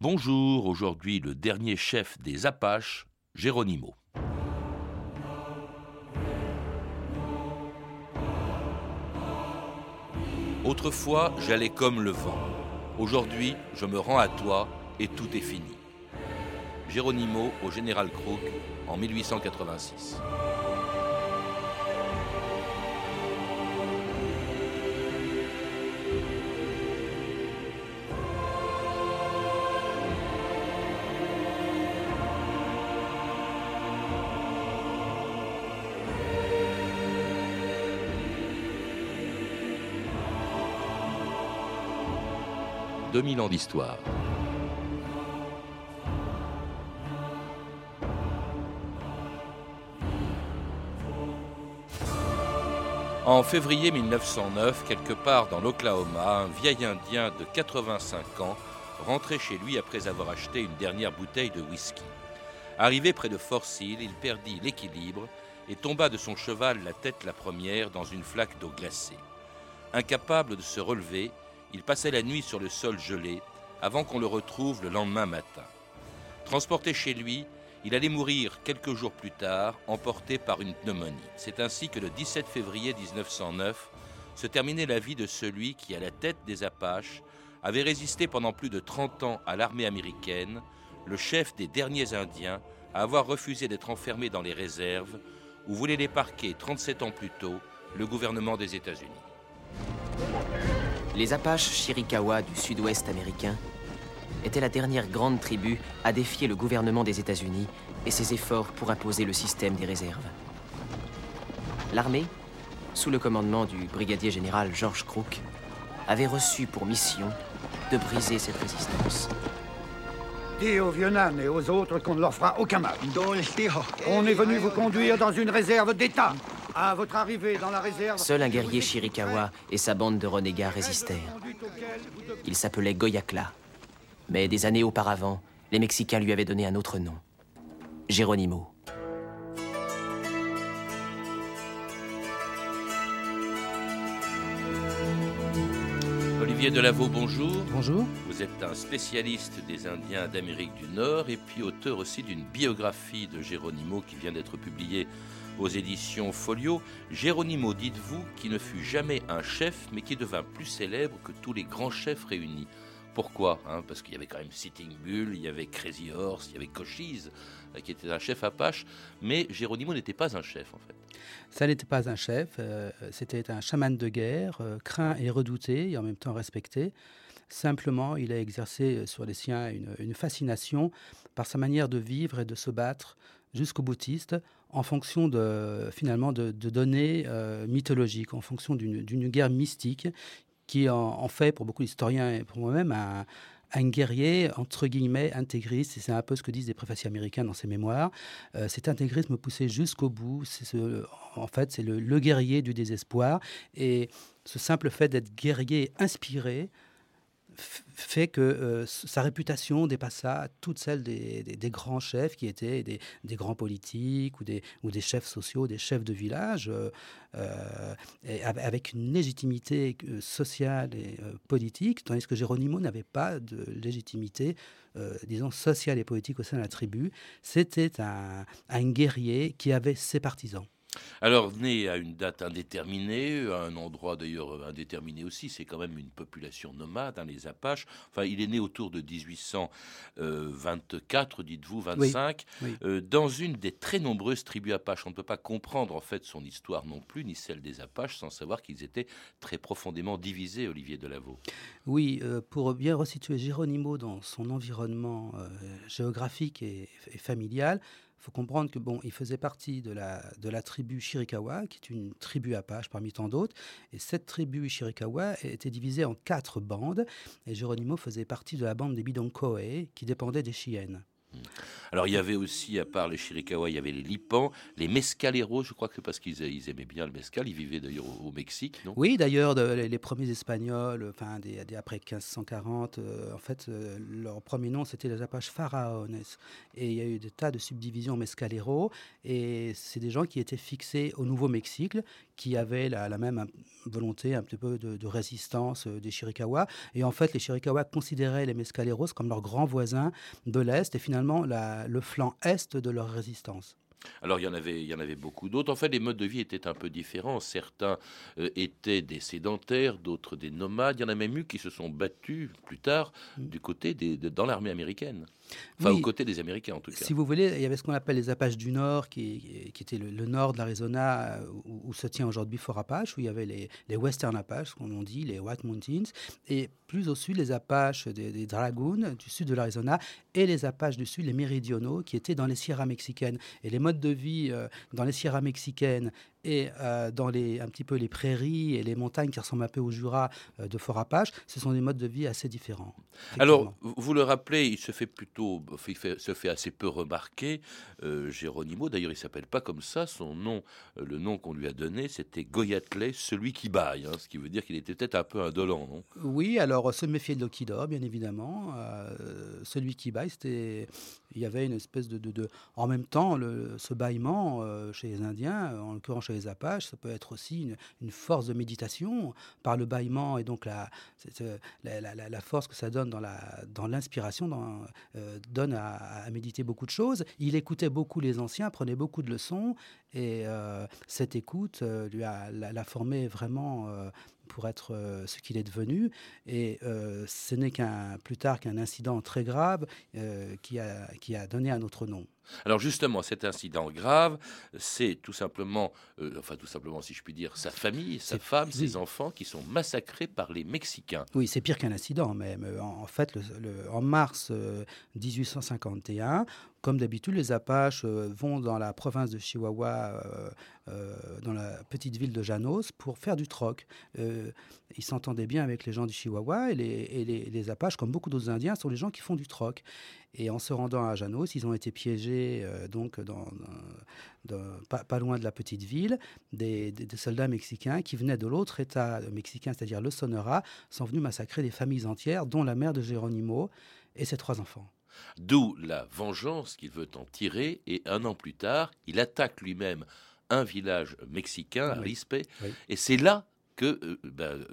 Bonjour, aujourd'hui le dernier chef des Apaches, Geronimo. Autrefois, j'allais comme le vent. Aujourd'hui, je me rends à toi et tout est fini. Geronimo au général Crook en 1886. 2000 ans d'histoire. En février 1909, quelque part dans l'Oklahoma, un vieil Indien de 85 ans rentrait chez lui après avoir acheté une dernière bouteille de whisky. Arrivé près de Fort Hill, il perdit l'équilibre et tomba de son cheval la tête la première dans une flaque d'eau glacée. Incapable de se relever, il passait la nuit sur le sol gelé avant qu'on le retrouve le lendemain matin. Transporté chez lui, il allait mourir quelques jours plus tard, emporté par une pneumonie. C'est ainsi que le 17 février 1909 se terminait la vie de celui qui, à la tête des Apaches, avait résisté pendant plus de 30 ans à l'armée américaine, le chef des derniers Indiens à avoir refusé d'être enfermé dans les réserves où voulait les parquer 37 ans plus tôt le gouvernement des États-Unis. Les Apaches Chiricahua du sud-ouest américain étaient la dernière grande tribu à défier le gouvernement des États-Unis et ses efforts pour imposer le système des réserves. L'armée, sous le commandement du brigadier général George Crook, avait reçu pour mission de briser cette résistance. Dis aux vieux et aux autres qu'on ne leur fera aucun mal. On est venu vous conduire dans une réserve d'État. À votre arrivée dans la réserve... Seul un guerrier Chiricahua et sa bande de renégats résistèrent. Il s'appelait Goyacla. Mais des années auparavant, les Mexicains lui avaient donné un autre nom. Geronimo. Olivier Delavaux, bonjour. Bonjour. Vous êtes un spécialiste des Indiens d'Amérique du Nord et puis auteur aussi d'une biographie de Geronimo qui vient d'être publiée aux éditions Folio. Geronimo, dites-vous, qui ne fut jamais un chef, mais qui devint plus célèbre que tous les grands chefs réunis. Pourquoi hein Parce qu'il y avait quand même Sitting Bull, il y avait Crazy Horse, il y avait Cochise, euh, qui était un chef apache, mais Geronimo n'était pas un chef en fait. Ça n'était pas un chef, euh, c'était un chaman de guerre, euh, craint et redouté, et en même temps respecté. Simplement, il a exercé sur les siens une fascination par sa manière de vivre et de se battre jusqu'au boutiste, en fonction de, finalement de, données euh, mythologiques, en fonction d'une guerre mystique qui en, fait, pour beaucoup d'historiens et pour moi-même, un, un, guerrier, entre guillemets, intégriste, et c'est un peu ce que disent les préfaciers américains dans ses mémoires. Euh, cet intégrisme poussé jusqu'au bout, ce, en fait, c'est le, le, guerrier du désespoir. Et ce simple fait d'être guerrier inspiré, fait que euh, sa réputation dépassa toute celle des, grands chefs qui étaient des, grands politiques ou des, ou des chefs sociaux, des chefs de village, euh, euh, avec une légitimité sociale et politique, tandis que Geronimo n'avait pas de légitimité, disons, sociale et politique au sein de la tribu. C'était un, un guerrier qui avait ses partisans. Alors, né à une date indéterminée, à un endroit d'ailleurs indéterminé aussi, c'est quand même une population nomade, hein, les Apaches. Enfin, il est né autour de 1824, dites-vous, 25, euh, dans une des très nombreuses tribus Apaches. On ne peut pas comprendre en fait son histoire non plus, ni celle des Apaches, sans savoir qu'ils étaient très profondément divisés, Olivier Delaveau. Oui, euh, pour bien resituer Geronimo dans son environnement euh, géographique et familial, il faut comprendre que bon, il faisait partie de la, de la tribu Chiricahua, qui est une tribu apache parmi tant d'autres. Et cette tribu Chiricahua était divisée en quatre bandes. Et Geronimo faisait partie de la bande des Bidonkoe, qui dépendait des Chiennes. Alors il y avait aussi, à part les Chiricahua, il y avait les Lipans, les Mescaleros, je crois que parce qu'ils aimaient bien le mescal, ils vivaient d'ailleurs au, Mexique, Oui, d'ailleurs, les, premiers Espagnols, enfin après 1540, euh, en fait, euh, leur premier nom c'était les Apaches Pharaones. Et il y a eu des tas de subdivisions Mescaleros, et c'est des gens qui étaient fixés au Nouveau-Mexique, qui avaient la, même volonté un petit peu de, résistance des Chiricahua. Et en fait, les Chiricahua considéraient les Mescaleros comme leurs grands voisins de l'Est et finalement le flanc Est de leur résistance. Alors il y en avait, il y en avait beaucoup d'autres. En fait, les modes de vie étaient un peu différents. Certains euh, étaient des sédentaires, d'autres des nomades. Il y en a même eu qui se sont battus plus tard mm. du côté des, dans l'armée américaine. Enfin, aux côtés des Américains, en tout cas. Si vous voulez, il y avait ce qu'on appelle les Apaches du Nord, qui, qui était le, nord de l'Arizona, euh, où, se tient aujourd'hui Fort Apache, où il y avait les, les Western Apaches, comme on dit, les White Mountains, et plus au sud, les Apaches des, des Dragoons, du sud de l'Arizona, et les Apaches du sud, les Méridionaux, qui étaient dans les Sierras mexicaines. Et les modes de vie euh, dans les Sierras mexicaines et euh, dans les, un petit peu les prairies et les montagnes qui ressemblent un peu au Jura euh, de Fort Apache, ce sont des modes de vie assez différents. Alors, vous le rappelez, il se fait plutôt, il se fait assez peu remarquer. Euh, Géronimo, d'ailleurs, il s'appelle pas comme ça. Son nom, le nom qu'on lui a donné, c'était Goyatley, celui qui baille, hein, ce qui veut dire qu'il était peut-être un peu indolent, non? Oui, alors se méfier de l'Okidor, bien évidemment. celui qui baille, c'était, il y avait une espèce de, de, en même temps, le, ce bâillement chez les Indiens, en l'occurrence chez les Apaches, ça peut être aussi une, force de méditation par le bâillement et donc la, la, la, force que ça donne dans l'inspiration dans, euh, donne à, méditer beaucoup de choses. Il écoutait beaucoup les anciens, prenait beaucoup de leçons et euh, cette écoute euh, lui a formé vraiment pour être ce qu'il est devenu. Et ce n'est qu'un plus tard qu'un incident très grave qui, a, qui a donné un autre nom. Alors justement, cet incident grave, c'est tout simplement, euh, enfin tout simplement si je puis dire, sa famille, sa femme, ses enfants qui sont massacrés par les Mexicains. Oui, c'est pire qu'un incident même. En, fait, le, en mars 1851, euh, comme d'habitude, les Apaches euh, vont dans la province de Chihuahua, dans la petite ville de Janos, pour faire du troc. ils s'entendaient bien avec les gens du Chihuahua et les, Apaches, comme beaucoup d'autres Indiens, sont les gens qui font du troc. Et en se rendant à Janos, ils ont été piégés euh, donc pas, loin de la petite ville. Des, soldats mexicains qui venaient de l'autre État mexicain, c'est-à-dire le Sonora, sont venus massacrer des familles entières, dont la mère de Geronimo et ses trois enfants. D'où la vengeance qu'il veut en tirer. Et un an plus tard, il attaque lui-même un village mexicain, à Et c'est là que euh, ben,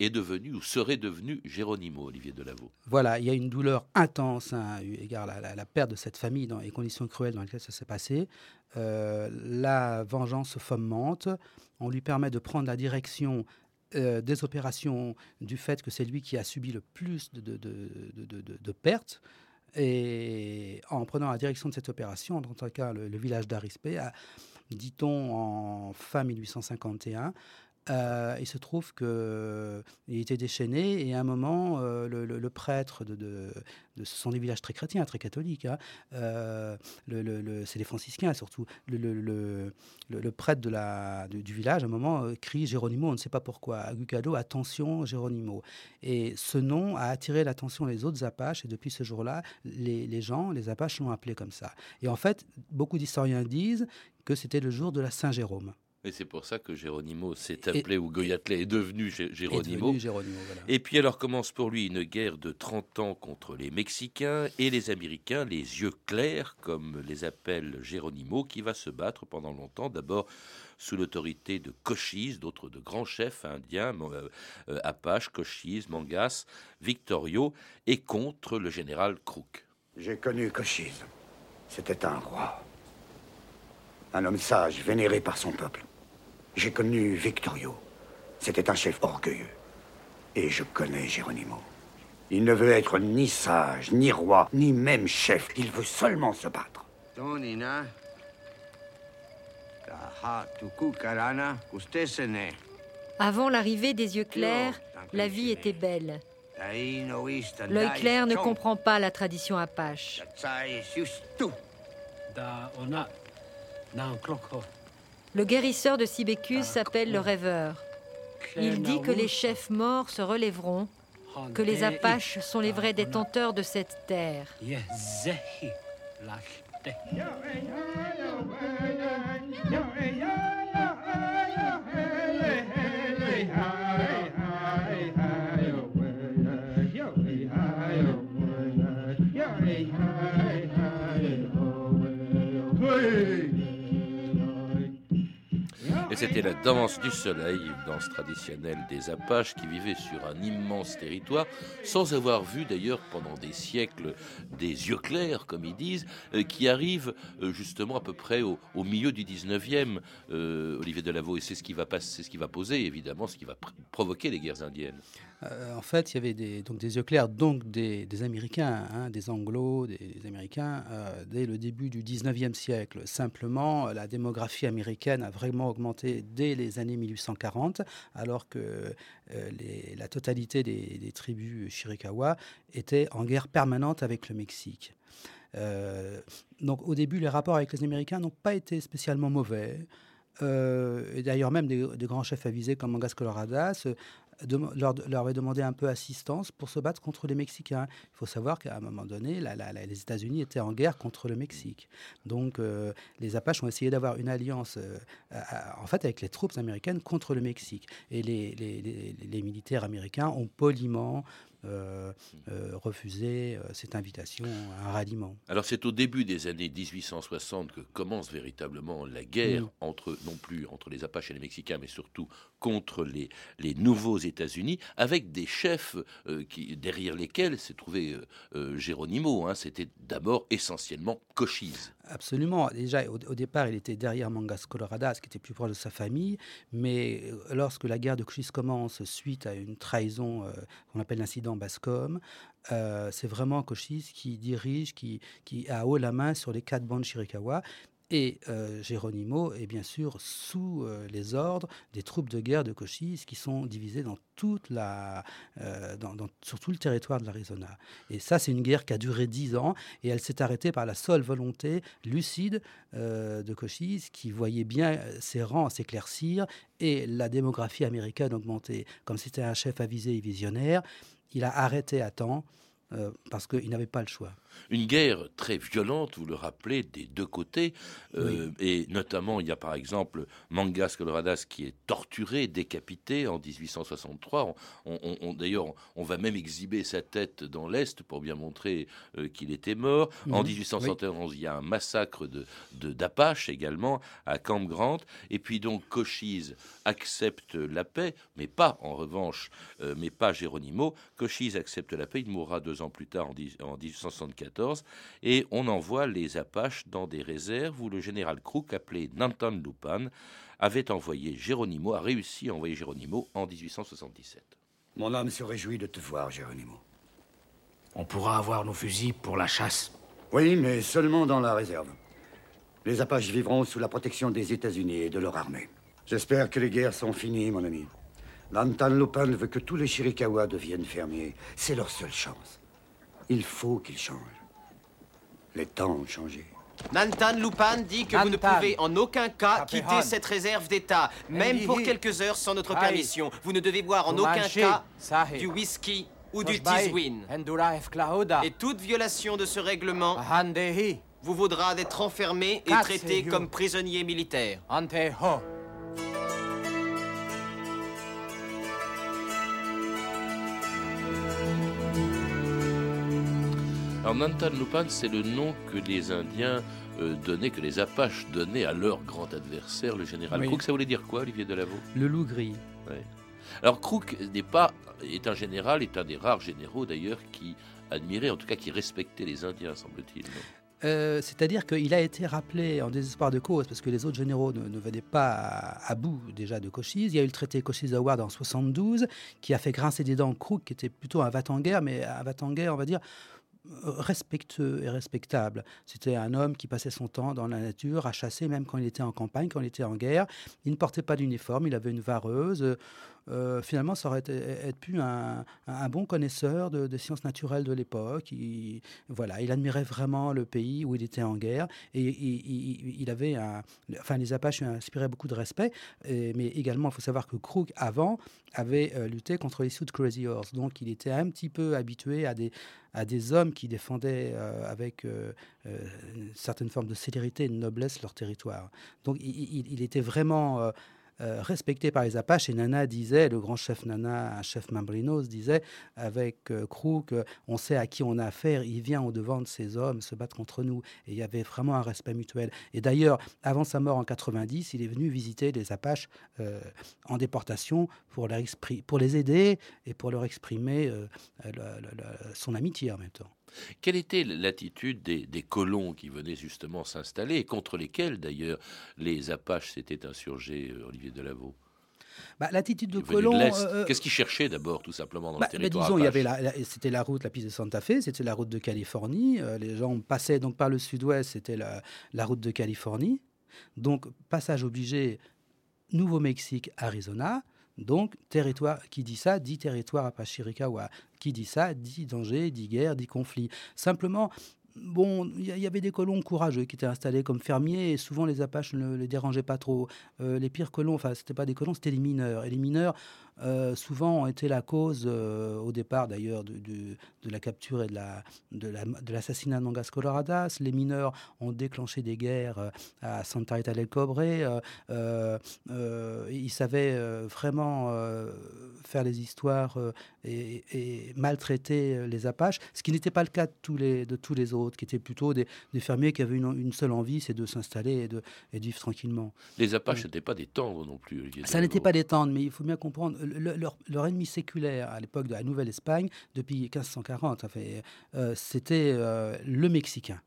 est devenu ou serait devenu Géronimo, Olivier Delavaux. Voilà, il y a une douleur intense, hein, égard à la, perte de cette famille dans les conditions cruelles dans lesquelles ça s'est passé. Euh, la vengeance fomente. On lui permet de prendre la direction euh, des opérations du fait que c'est lui qui a subi le plus de, pertes. Et en prenant la direction de cette opération, en tout cas le, le village d'Arispé, dit-on en fin 1851, euh, il se trouve qu'il était déchaîné et à un moment, euh, le, prêtre de, ce sont des villages très chrétiens, très catholiques. Hein, euh, c'est les franciscains surtout. Le, prêtre du, village, à un moment, crie Géronimo, on ne sait pas pourquoi. Agucado, attention, Géronimo. Et ce nom a attiré l'attention des autres Apaches et depuis ce jour-là, les, les gens, les Apaches l'ont appelé comme ça. Et en fait, beaucoup d'historiens disent que c'était le jour de la Saint-Jérôme. Et c'est pour ça que Géronimo s'est appelé, ou Goyatlé est devenu Géronimo. Et puis alors commence pour lui une guerre de 30 ans contre les Mexicains et les Américains, les yeux clairs, comme les appelle Géronimo, qui va se battre pendant longtemps, d'abord sous l'autorité de Cochise, d'autres de grands chefs indiens, euh, euh, Apache, Cochise, Mangas, Victorio, et contre le général Crook. J'ai connu Cochise. C'était un roi. Un homme sage, vénéré par son peuple. J'ai connu Victorio. C'était un chef orgueilleux. Et je connais Geronimo. Il ne veut être ni sage, ni roi, ni même chef. Il veut seulement se battre. Avant l'arrivée des yeux clairs, la vie était belle. L'œil clair ne comprend pas la tradition apache. Le guérisseur de Sibécus s'appelle le rêveur. Il dit que les chefs morts se relèveront, que les Apaches sont les vrais détenteurs de cette terre. et c'était la danse du soleil, une danse traditionnelle des Apaches qui vivaient sur un immense territoire, sans avoir vu d'ailleurs pendant des siècles des yeux clairs, comme ils disent, euh, qui arrivent euh, justement à peu près au, milieu du 19e, euh, Olivier Delaveau, et c'est ce qui va passer, c'est ce qui va poser évidemment, ce qui va provoquer les guerres indiennes. Euh, en fait, il y avait des, donc des yeux clairs, donc des, Américains, hein, des Anglo, des, Américains, euh, dès le début du 19e siècle. Simplement, la démographie américaine a vraiment augmenté dès les années 1840, alors que euh, la totalité des, tribus Chiricahua étaient en guerre permanente avec le Mexique. donc au début, les rapports avec les Américains n'ont pas été spécialement mauvais. d'ailleurs, même des, grands chefs avisés comme Mangas Coloradas leur, leur avait demandé un peu assistance pour se battre contre les Mexicains. Il faut savoir qu'à un moment donné, les États-Unis étaient en guerre contre le Mexique. Donc euh, les Apaches ont essayé d'avoir une alliance euh, en fait avec les troupes américaines contre le Mexique. Et les, les, les militaires américains ont poliment euh, euh, refuser euh, cette invitation à un ralliement. Alors c'est au début des années 1860 que commence véritablement la guerre mm. entre non plus entre les Apaches et les Mexicains, mais surtout contre les, les nouveaux États-Unis, avec des chefs qui, derrière lesquels s'est trouvé Géronimo. Hein. C'était d'abord essentiellement Cochise. Absolument. Déjà, au, départ, il était derrière Mangas Coloradas, qui était plus proche de sa famille. Mais euh, lorsque la guerre de Cochise commence, suite à une trahison euh, qu'on appelle l'incident Bascom, euh, c'est vraiment Cochise qui dirige, qui, qui a haut la main sur les quatre bandes Chiricahua. Et euh, Geronimo est bien sûr sous euh, les ordres des troupes de guerre de Cochise qui sont divisées euh, dans, sur tout le territoire de l'Arizona. Et ça, c'est une guerre qui a duré dix ans et elle s'est arrêtée par la seule volonté lucide de Cochise qui voyait bien ses rangs s'éclaircir et la démographie américaine augmenter. Comme c'était un chef avisé et visionnaire, il a arrêté à temps parce qu'il n'avait pas le choix. Une guerre très violente, vous le rappelez, des deux côtés. Euh, et notamment, il y a par exemple Mangas Coloradas qui est torturé, décapité en 1863. On, D'ailleurs, on va même exhiber sa tête dans l'Est pour bien montrer euh, qu'il était mort. En 1871, il y a un massacre d'Apache de, également à Camp Grant. Et puis donc, Cochise accepte la paix, mais pas en revanche, euh, mais pas Geronimo. Cochise accepte la paix. Il mourra deux ans plus tard en, en 1874 et on envoie les Apaches dans des réserves où le général Crook, appelé Nantan Lupan, avait envoyé Geronimo, a réussi à envoyer Geronimo en 1877. Mon âme se réjouit de te voir, Geronimo. On pourra avoir nos fusils pour la chasse. Oui, mais seulement dans la réserve. Les Apaches vivront sous la protection des États-Unis et de leur armée. J'espère que les guerres sont finies, mon ami. Nantan Lupan veut que tous les Chiricahua deviennent fermiers. C'est leur seule chance. Il faut qu'ils changent. Les temps ont changé. Nantan Lupan dit que vous ne pouvez en aucun cas quitter cette réserve d'État, même pour quelques heures sans notre permission. Vous ne devez boire en aucun cas du whisky ou du tiswin. Et toute violation de ce règlement vous vaudra d'être enfermé et traité comme prisonnier militaire. Alors Nantan Lupan, c'est le nom que les Indiens euh, donnaient, que les Apaches donnaient à leur grand adversaire, le général Crook. Ça voulait dire quoi, Olivier Delavaux Le loup gris. Alors Crook n'est pas, est un général, est un des rares généraux d'ailleurs qui admirait, en tout cas qui respectait les Indiens, semble-t-il. Euh, c'est-à-dire qu'il a été rappelé en désespoir de cause parce que les autres généraux ne, venaient pas à, bout déjà de Cochise. Il y a eu le traité Cochise-Howard en 72 qui a fait grincer des dents Crook, qui était plutôt un va en guerre mais un va en guerre on va dire, respectueux et respectable. C'était un homme qui passait son temps dans la nature, à chasser, même quand il était en campagne, quand il était en guerre. Il ne portait pas d'uniforme, il avait une vareuse. Euh, finalement, ça aurait été, être un, bon connaisseur de, sciences naturelles de l'époque. Il, voilà, il admirait vraiment le pays où il était en guerre et il, avait enfin, les Apaches inspiraient beaucoup de respect. mais également, il faut savoir que Crook, avant, avait euh, lutté contre les Sioux Crazy Horse. Donc, il était un petit peu habitué à des, des hommes qui défendaient euh, avec une certaine forme de célérité et de noblesse leur territoire. Donc, il était vraiment euh, respecté par les Apaches. Et Nana disait, le grand chef Nana, un chef Mambrinos, disait avec euh, Crew qu'on sait à qui on a affaire, il vient au devant de ces hommes se battre contre nous. Et il y avait vraiment un respect mutuel. Et d'ailleurs, avant sa mort en 90, il est venu visiter les Apaches euh, en déportation pour, pour les aider et pour leur exprimer son amitié en même temps. Quelle était l'attitude des, colons qui venaient justement s'installer et contre lesquels d'ailleurs les Apaches s'étaient insurgés, euh, Olivier Delaveau bah, L'attitude de colons. Euh, euh, Qu'est-ce qu'ils cherchaient d'abord, tout simplement, dans le bah, territoire Disons, il y avait c'était la route, la piste de Santa Fe, c'était la route de Californie. les gens passaient donc par le sud-ouest, c'était la, la, route de Californie. Donc, passage obligé, Nouveau-Mexique, Arizona. Donc, territoire, qui dit ça, dit territoire Apachirikawa. Qui dit ça, dit danger, dit guerre, dit conflit. Simplement, bon, il y, avait des colons courageux qui étaient installés comme fermiers et souvent les Apaches ne les dérangeaient pas trop. Euh, les pires colons, enfin, c'était pas des colons, c'était les mineurs. Et les mineurs, euh, souvent ont été la cause, euh, au départ d'ailleurs, de, de, la capture et de, la, de, l'assassinat de Nongas Coloradas. Les mineurs ont déclenché des guerres euh, à Santa Rita del Cobre. ils savaient vraiment faire les histoires et, maltraiter les Apaches, ce qui n'était pas le cas de tous les, de tous les autres, qui étaient plutôt des, fermiers qui avaient une, seule envie, c'est de s'installer et de, et vivre tranquillement. Les Apaches n'étaient pas des tendres non plus. Ça n'était pas des tendres, mais il faut bien comprendre leur, ennemi séculaire à l'époque de la Nouvelle-Espagne, depuis 1540, euh, c'était euh, le Mexicain.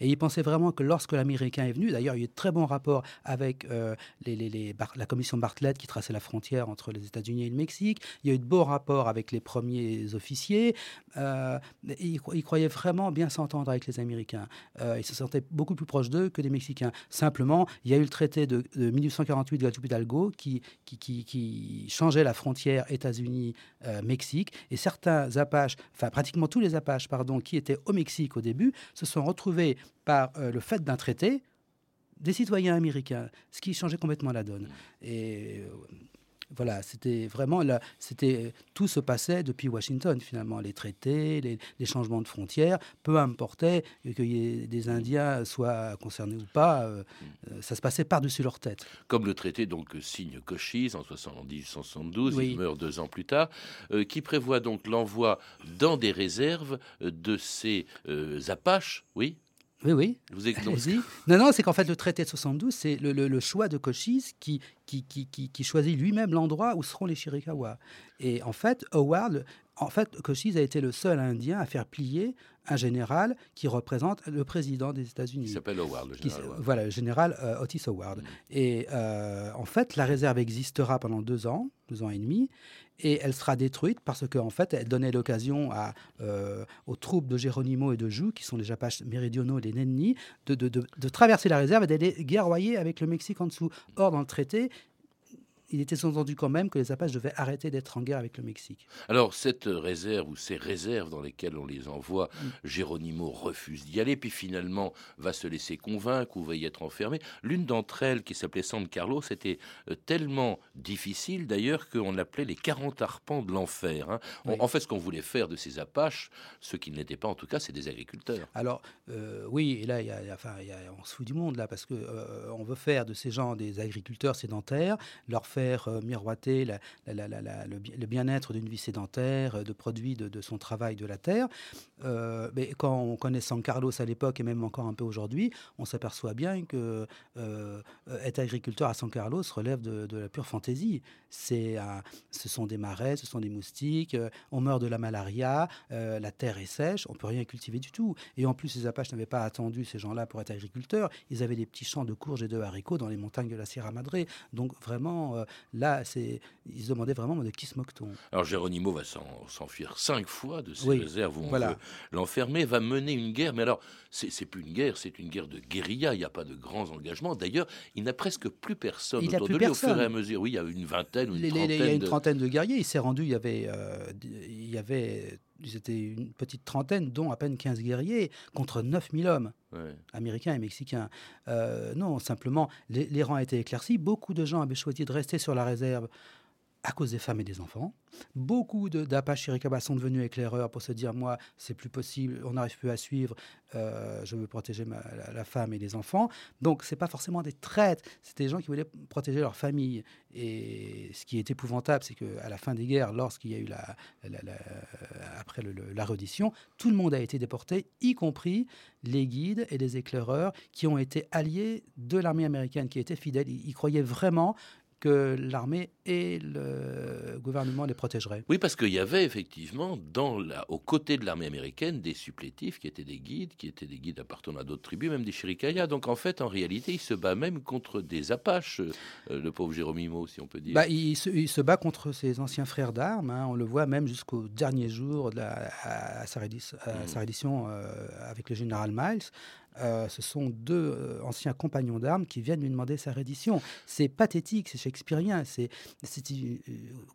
Et il pensait vraiment que lorsque l'Américain est venu, d'ailleurs, il y a eu de très bons rapports avec euh, la commission Bartlett qui traçait la frontière entre les États-Unis et le Mexique. Il y a eu de beaux rapports avec les premiers officiers. Euh, il, croyait vraiment bien s'entendre avec les Américains. Euh, il se sentait beaucoup plus proche d'eux que des Mexicains. Simplement, il y a eu le traité de, 1848 de Guadalupe Hidalgo qui, qui, changeait la frontière États-Unis-Mexique. et certains Apaches, enfin pratiquement tous les Apaches, pardon, qui étaient au Mexique au début, se sont retrouvés par euh, le fait d'un traité des citoyens américains, ce qui changeait complètement la donne. Et euh, voilà, c'était vraiment là, c'était tout se passait depuis Washington finalement, les traités, les, changements de frontières, peu importait que des Indiens soient concernés ou pas, euh, ça se passait par-dessus leur tête. Comme le traité donc signe Cochise en 1872, il meurt deux ans plus tard, qui prévoit donc l'envoi dans des réserves de ces Apaches, oui, oui, oui. Vous Non, non, c'est qu'en fait, le traité de 72, c'est le, choix de Cochise qui, qui, qui, qui choisit lui-même l'endroit où seront les Chiricahua. Et en fait, Howard, en fait, Cochise a été le seul Indien à faire plier un général qui représente le président des États-Unis. Il s'appelle Howard, le général. Voilà, le général euh, Otis Howard. Mm. Et euh, en fait, la réserve existera pendant deux ans, deux ans et demi, et elle sera détruite parce qu'en fait, elle donnait l'occasion euh, aux troupes de Geronimo et de Joux, qui sont les Apaches méridionaux et les Nenni, de, de, de, traverser la réserve et d'aller guerroyer avec le Mexique en dessous. Or, dans le traité, il était entendu quand même que les Apaches devaient arrêter d'être en guerre avec le Mexique. Alors, cette réserve ou ces réserves dans lesquelles on les envoie, mm. Géronimo refuse d'y aller, puis finalement va se laisser convaincre ou va y être enfermé. L'une d'entre elles, qui s'appelait San Carlos, était euh, tellement difficile d'ailleurs qu'on l'appelait les 40 arpents de l'enfer. Hein. En fait, ce qu'on voulait faire de ces Apaches, ceux qui ne l'étaient pas en tout cas, c'est des agriculteurs. Alors, euh, oui, et là, y a, enfin, on se fout du monde là, parce qu'on euh, on veut faire de ces gens des agriculteurs sédentaires, leur faire euh, miroiter le, bien-être d'une vie sédentaire, euh, de produits de, son travail de la terre. Euh, mais quand on connaît San Carlos à l'époque et même encore un peu aujourd'hui, on s'aperçoit bien que être agriculteur à San Carlos relève de, la pure fantaisie. C'est, ce sont des marais, ce sont des moustiques, on meurt de la malaria, la terre est sèche, on peut rien cultiver du tout. Et en plus, les Apaches n'avaient pas attendu ces gens-là pour être agriculteurs. Ils avaient des petits champs de courges et de haricots dans les montagnes de la Sierra Madre. Donc vraiment, là, c'est, ils se demandaient vraiment de qui se moque-t-on? Alors Géronimo va s'enfuir cinq fois de ses réserves où on veut l'enfermer, va mener une guerre, mais alors c'est plus une guerre, c'est une guerre de guérilla, il n'y a pas de grands engagements. D'ailleurs, il n'a presque plus personne il autour de lui au fur et à mesure. Oui, il y a une vingtaine, une trentaine. Il y a une trentaine de guerriers. Il s'est rendu, il y avait, euh, il y avait ils étaient une petite trentaine, dont à peine 15 guerriers, contre 9000 hommes, américains et mexicains. Euh, non, simplement, les, les, rangs étaient éclaircis. Beaucoup de gens avaient choisi de rester sur la réserve à cause des femmes et des enfants. Beaucoup d'Apache Chiricahua sont devenus éclaireurs pour se dire moi, c'est plus possible, on n'arrive plus à suivre, euh, je veux protéger la, femme et les enfants. Donc, ce n'est pas forcément des traîtres, c'était des gens qui voulaient protéger leur famille. Et ce qui est épouvantable, c'est qu'à la fin des guerres, lorsqu'il y a eu la, après la reddition, tout le monde a été déporté, y compris les guides et les éclaireurs qui ont été alliés de l'armée américaine, qui étaient fidèles. ils croyaient vraiment que l'armée et le gouvernement les protégeraient. Oui, parce qu'il y avait effectivement, dans la, aux côtés de l'armée américaine, des supplétifs qui étaient des guides, qui étaient des guides appartenant à d'autres tribus, même des Chiricayas. Donc en fait, en réalité, il se bat même contre des Apaches, euh, le pauvre Jérôme si on peut dire. Bah, il, se, bat contre ses anciens frères d'armes. Hein. On le voit même jusqu'au dernier jour de la, à, sa, mmh. reddition euh, avec le général Miles. Euh, ce sont deux euh, anciens compagnons d'armes qui viennent lui demander sa reddition. C'est pathétique, c'est shakespearien. C'est, euh,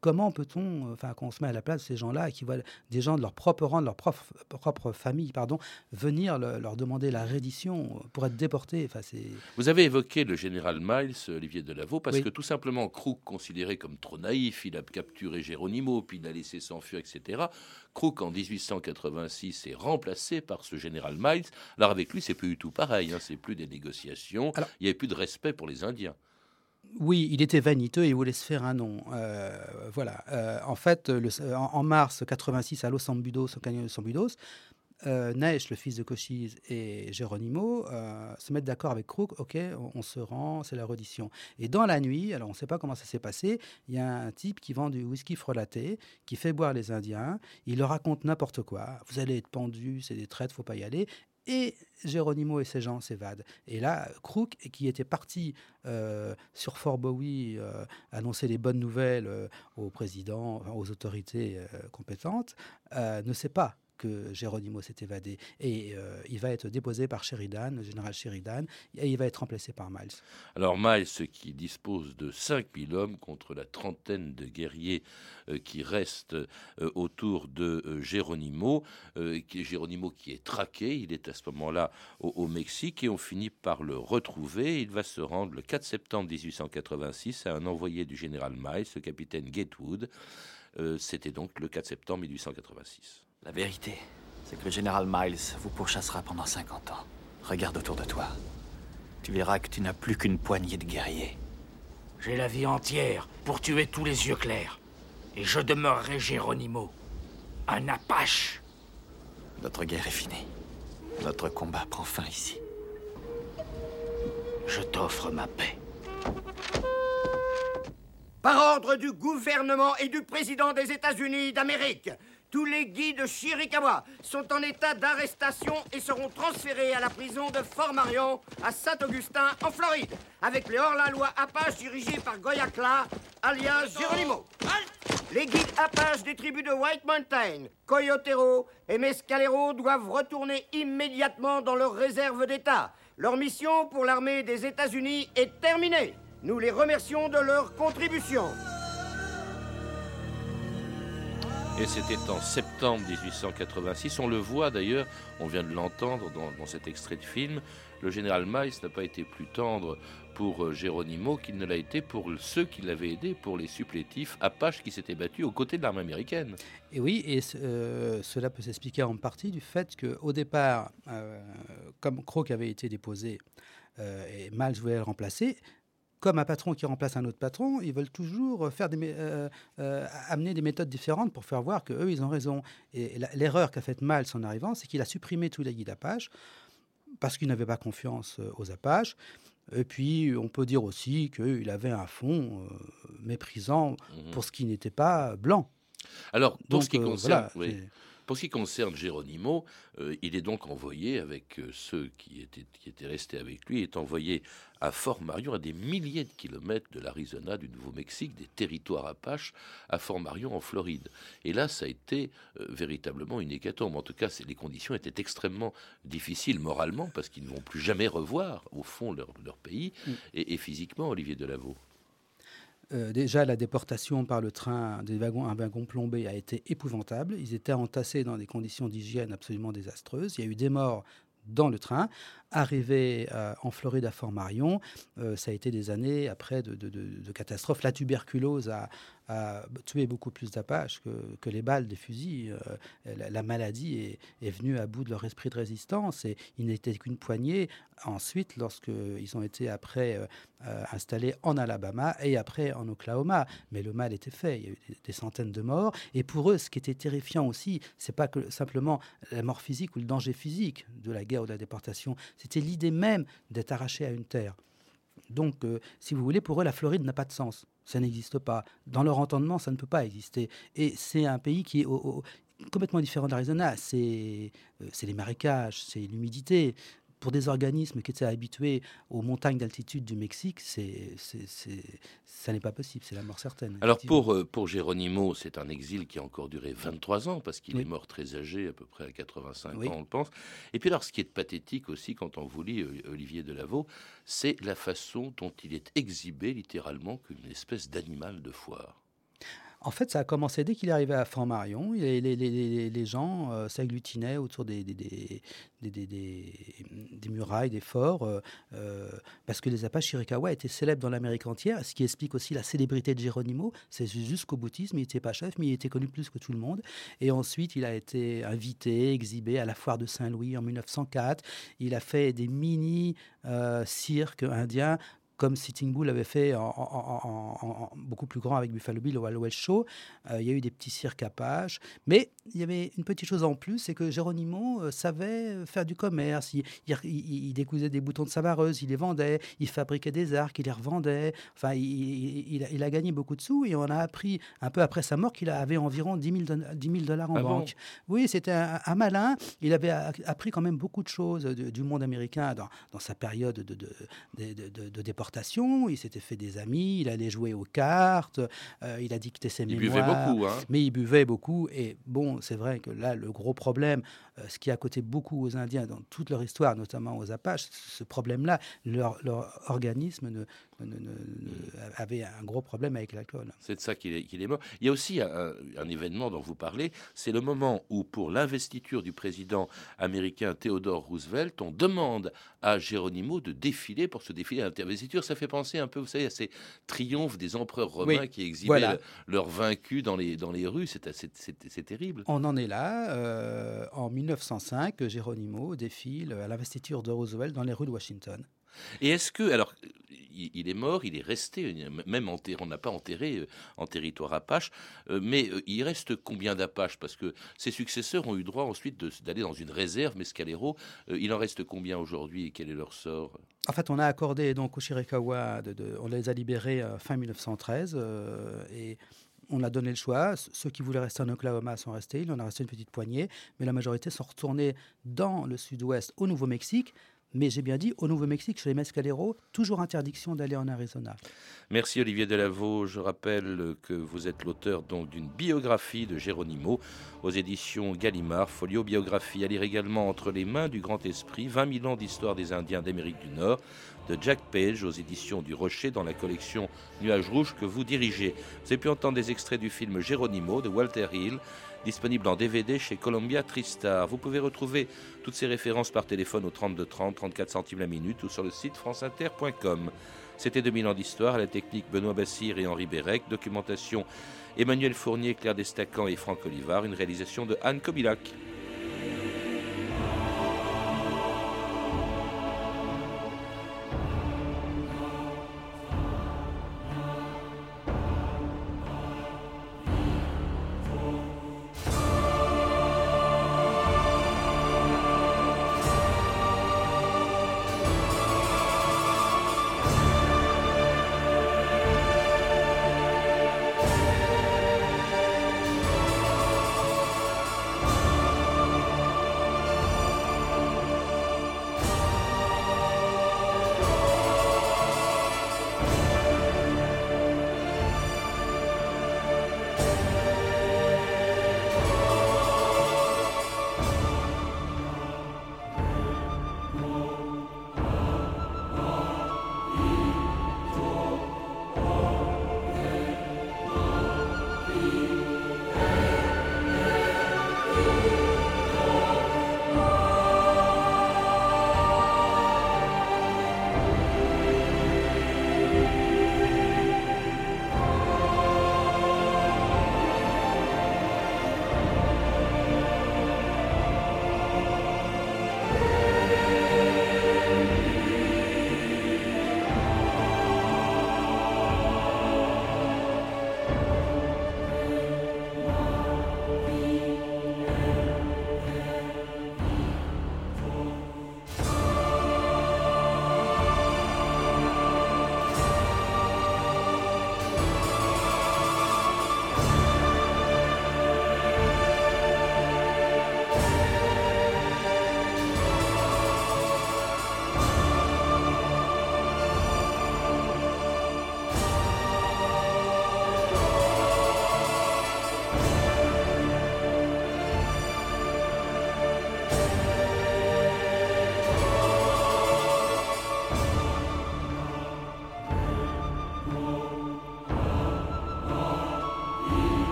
comment peut-on, enfin, qu'on se met à la place de ces gens-là qui voient des gens de leur propre rang, de leur propre, propre famille, pardon, venir leur demander la reddition pour être déportés. Enfin, c'est... Vous avez évoqué le général Miles, Olivier Delavaux, parce que tout simplement, Crook, considéré comme trop naïf, il a capturé Géronimo, puis il a laissé s'enfuir, etc. Crook, en 1886, est remplacé par ce général Miles. Alors avec lui, c'est plus du tout pareil. Hein. C'est plus des négociations. il n'y avait plus de respect pour les Indiens. Oui, il était vaniteux et il voulait se faire un nom. Euh, voilà. Euh, en fait, en, mars 86 à Los Ambudos, au canyon de Los Ambudos, euh, le fils de Cochise, et Geronimo euh, se mettent d'accord avec Crook. Ok, on, se rend, c'est la reddition. Et dans la nuit, alors on ne sait pas comment ça s'est passé, il y a un type qui vend du whisky frelaté, qui fait boire les Indiens. Il leur raconte n'importe quoi. Vous allez être pendu, c'est des traites, faut pas y aller. Et Geronimo et ses gens s'évadent. Et là, Crook, qui était parti euh, sur Fort Bowie euh, annoncer les bonnes nouvelles euh, au président, aux autorités compétentes, ne sait pas que Geronimo s'est évadé. Et euh, il va être déposé par Sheridan, le général Sheridan, et il va être remplacé par Miles. Alors Miles, qui dispose de 5000 hommes contre la trentaine de guerriers euh, qui restent euh, autour de Geronimo, qui, Geronimo qui est traqué, il est à ce moment-là au, Mexique, et on finit par le retrouver. Il va se rendre le 4 septembre 1886 à un envoyé du général Miles, le capitaine Gatewood. C'était donc le 4 septembre 1886. La vérité, c'est que le général Miles vous pourchassera pendant 50 ans. Regarde autour de toi. Tu verras que tu n'as plus qu'une poignée de guerriers. J'ai la vie entière pour tuer tous les yeux clairs. Et je demeurerai Géronimo. Un Apache. Notre guerre est finie. Notre combat prend fin ici. Je t'offre ma paix. Par ordre du gouvernement et du président des États-Unis d'Amérique, tous les guides Chiricahua sont en état d'arrestation et seront transférés à la prison de Fort Marion, à Saint-Augustin, en Floride, avec les hors-la-loi Apache dirigés par Goyacla, alias Geronimo. Les guides Apache des tribus de White Mountain, Coyotero et Mescalero doivent retourner immédiatement dans leur réserve d'État. Leur mission pour l'armée des États-Unis est terminée. Nous les remercions de leur contribution. Et c'était en septembre 1886. On le voit d'ailleurs, on vient de l'entendre dans, cet extrait de film. Le général Miles n'a pas été plus tendre pour euh, Geronimo qu'il ne l'a été pour ceux qui l'avaient aidé, pour les supplétifs Apaches qui s'étaient battus aux côtés de l'armée américaine. Et oui, et euh, cela peut s'expliquer en partie du fait qu'au départ, euh, comme Croc avait été déposé et Miles voulait le remplacer, comme un patron qui remplace un autre patron, ils veulent toujours faire des, euh, euh, amener des méthodes différentes pour faire voir qu'eux, ils ont raison. Et l'erreur qu'a faite Mal en arrivant, c'est qu'il a supprimé tous les guides Apache parce qu'il n'avait pas confiance euh, aux Apaches. Et puis, on peut dire aussi qu'il avait un fond méprisant mhm. pour ce qui n'était pas blanc. Alors, pour ce qui concerne... Pour ce qui concerne Geronimo, euh, il est donc envoyé avec euh, ceux qui étaient, qui étaient restés avec lui, est envoyé à Fort Marion, à des milliers de kilomètres de l'Arizona, du Nouveau-Mexique, des territoires apaches, à Fort Marion en Floride. Et là, ça a été euh, véritablement une hécatombe. En tout cas, les conditions étaient extrêmement difficiles moralement parce qu'ils ne vont plus jamais revoir, au fond, leur, pays mm. et, et, physiquement, Olivier Delavaux. Euh, déjà, la déportation par le train des wagons, un wagon plombé a été épouvantable. Ils étaient entassés dans des conditions d'hygiène absolument désastreuses. Il y a eu des morts dans le train. Arrivé euh, en Floride à Fort Marion, euh, ça a été des années après de, catastrophes. La tuberculose a, tué beaucoup plus d'Apaches que, les balles des fusils. Euh, la, maladie est, venue à bout de leur esprit de résistance et ils n'étaient qu'une poignée. Ensuite, lorsqu'ils ont été après installés en Alabama et après en Oklahoma, mais le mal était fait. Il y a eu des, centaines de morts. Et pour eux, ce qui était terrifiant aussi, c'est pas que simplement la mort physique ou le danger physique de la guerre ou de la déportation, c'était l'idée même d'être arraché à une terre. Donc, euh, si vous voulez, pour eux, la Floride n'a pas de sens. Ça n'existe pas. Dans leur entendement, ça ne peut pas exister. Et c'est un pays qui est complètement différent de l'Arizona. Euh, c'est les marécages, c'est l'humidité, pour des organismes qui étaient habitués aux montagnes d'altitude du Mexique, c'est, ça n'est pas possible, c'est la mort certaine. Alors pour, euh, pour Géronimo, c'est un exil qui a encore duré 23 ans, parce qu'il est mort très âgé, à peu près à 85 ans, on le pense. Et puis alors, ce qui est pathétique aussi, quand on vous lit euh, Olivier Delaveau, c'est la façon dont il est exhibé littéralement comme une espèce d'animal de foire. En fait, ça a commencé dès qu'il est arrivé à Franc-Marion. Les, les, gens euh, s'agglutinaient autour des, des, murailles, des forts, euh, euh, parce que les Apaches Chiricahua étaient célèbres dans l'Amérique entière, ce qui explique aussi la célébrité de Geronimo. C'est jusqu'au boutisme, il n'était pas chef, mais il était connu plus que tout le monde. Et ensuite, il a été invité, exhibé à la foire de Saint-Louis en 1904. Il a fait des mini-cirques indiens comme Sitting Bull avait fait en, beaucoup plus grand avec Buffalo Bill au Halloween Show. Euh, il y a eu des petits cirques Apaches. Mais il y avait une petite chose en plus, c'est que Geronimo euh, savait faire du commerce. Il, il, décousait des boutons de savareuse, il les vendait, il fabriquait des arcs, il les revendait. Enfin, il, a, gagné beaucoup de sous et on a appris un peu après sa mort qu'il avait environ 10 000, dollars en ah banque. oui, c'était un, malin. Il avait appris quand même beaucoup de choses du monde américain dans, sa période de, de, de, de déportation il s'était fait des amis, il allait jouer aux cartes, euh, il a dicté ses il mémoires. Il buvait beaucoup. Hein. Mais il buvait beaucoup. Et bon, c'est vrai que là, le gros problème, euh, ce qui a coûté beaucoup aux Indiens dans toute leur histoire, notamment aux Apaches, ce problème-là, leur, organisme ne, avait un gros problème avec l'alcool. C'est de ça qu'il est, mort. Il y a aussi un, événement dont vous parlez, c'est le moment où, pour l'investiture du président américain Theodore Roosevelt, on demande à Geronimo de défiler pour se défiler à l'investiture. Ça fait penser un peu, vous savez, à ces triomphes des empereurs romains qui exhibaient leurs vaincus dans les, dans les rues. C'est terrible. On en est là. Euh, en 1905, Geronimo défile à l'investiture de Roosevelt dans les rues de Washington. Et est-ce que, alors, il est mort, il est resté, même enterré, on n'a pas enterré euh, en territoire apache, euh, mais euh, il reste combien d'apaches? Parce que ses successeurs ont eu droit ensuite d'aller dans une réserve Mescalero. il en reste combien aujourd'hui et quel est leur sort? En fait, on a accordé donc au Chiricahua, on les a libérés fin 1913 et on a donné le choix. Ceux qui voulaient rester en Oklahoma sont restés. Il en a resté une petite poignée, mais la majorité sont retournés dans le sud-ouest, au Nouveau-Mexique, mais j'ai bien dit, au Nouveau-Mexique, chez les Mescaleros, toujours interdiction d'aller en Arizona. Merci Olivier Delavaux. Je rappelle que vous êtes l'auteur d'une biographie de Géronimo aux éditions Gallimard, folio biographie à lire également entre les mains du grand esprit, 20 000 ans d'histoire des Indiens d'Amérique du Nord, de Jack Page aux éditions du Rocher dans la collection Nuages Rouges que vous dirigez. Vous avez pu entendre des extraits du film Géronimo de Walter Hill disponible en DVD chez Columbia Tristar. Vous pouvez retrouver toutes ces références par téléphone au 32 30, 34 centimes la minute ou sur le site franceinter.com. C'était 2000 ans d'histoire, à la technique Benoît Bassir et Henri Bérec, documentation Emmanuel Fournier, Claire Destacan et Franck Olivard, une réalisation de Anne Kobilac.